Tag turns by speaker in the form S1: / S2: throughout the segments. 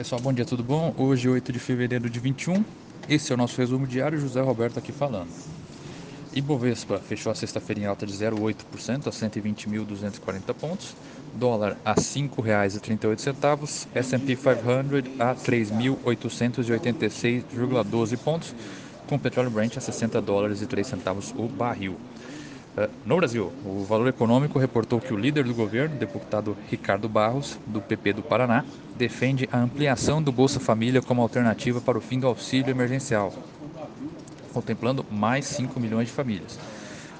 S1: Pessoal, bom dia, tudo bom? Hoje, 8 de fevereiro de 21, esse é o nosso resumo diário, José Roberto aqui falando. Ibovespa fechou a sexta-feira em alta de 0,8% a 120.240 pontos, dólar a R$ 5,38, S&P 500 a 3.886,12 pontos, com petróleo Brent a 60 dólares e 3 centavos o barril. Eh, no Brasil, o Valor Econômico reportou que o líder do governo, deputado Ricardo Barros, do PP do Paraná, defende a ampliação do Bolsa Família como alternativa para o fim do auxílio emergencial, contemplando mais 5 milhões de famílias.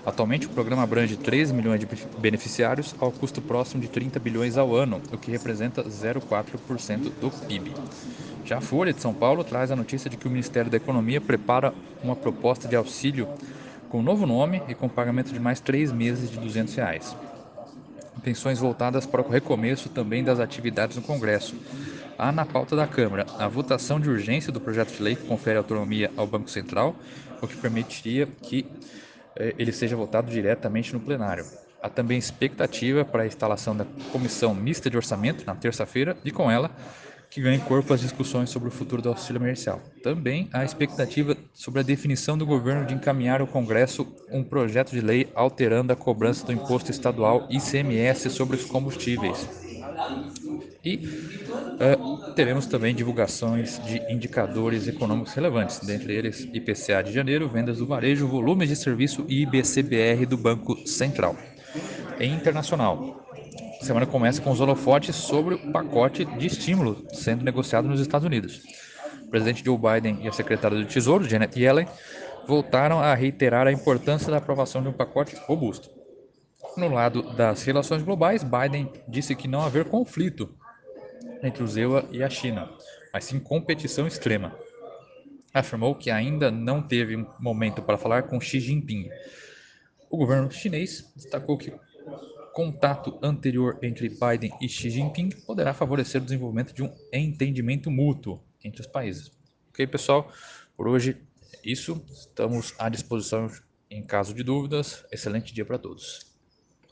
S1: Atualmente, o programa abrange 13 milhões de beneficiários ao custo próximo de 30 bilhões ao ano, o que representa 0,4% do PIB. Já a Folha de São Paulo traz a notícia de que o Ministério da Economia prepara uma proposta de auxílio com novo nome e com pagamento de mais três meses de 200 reais. Intenções voltadas para o recomeço também das atividades no Congresso. Há na pauta da Câmara a votação de urgência do projeto de lei que confere autonomia ao Banco Central, o que permitiria que eh, ele seja votado diretamente no plenário. Há também expectativa para a instalação da Comissão Mista de Orçamento na terça-feira e, com ela, que ganhe corpo as discussões sobre o futuro do auxílio emergencial. Também há expectativa sobre a definição do governo de encaminhar ao Congresso um projeto de lei alterando a cobrança do imposto estadual ICMS sobre os combustíveis. E uh, teremos também divulgações de indicadores econômicos relevantes, dentre eles IPCA de janeiro, vendas do varejo, volumes de serviço e IBCBR do Banco Central. Em internacional, a semana começa com os holofotes sobre o pacote de estímulo sendo negociado nos Estados Unidos. O presidente Joe Biden e a secretária do Tesouro, Janet Yellen, voltaram a reiterar a importância da aprovação de um pacote robusto. No lado das relações globais, Biden disse que não haver conflito entre o ZEUA e a China, mas sim competição extrema. Afirmou que ainda não teve um momento para falar com Xi Jinping. O governo chinês destacou que contato anterior entre Biden e Xi Jinping poderá favorecer o desenvolvimento de um entendimento mútuo entre os países. Ok, pessoal? Por hoje é isso. Estamos à disposição em caso de dúvidas. Excelente dia para todos.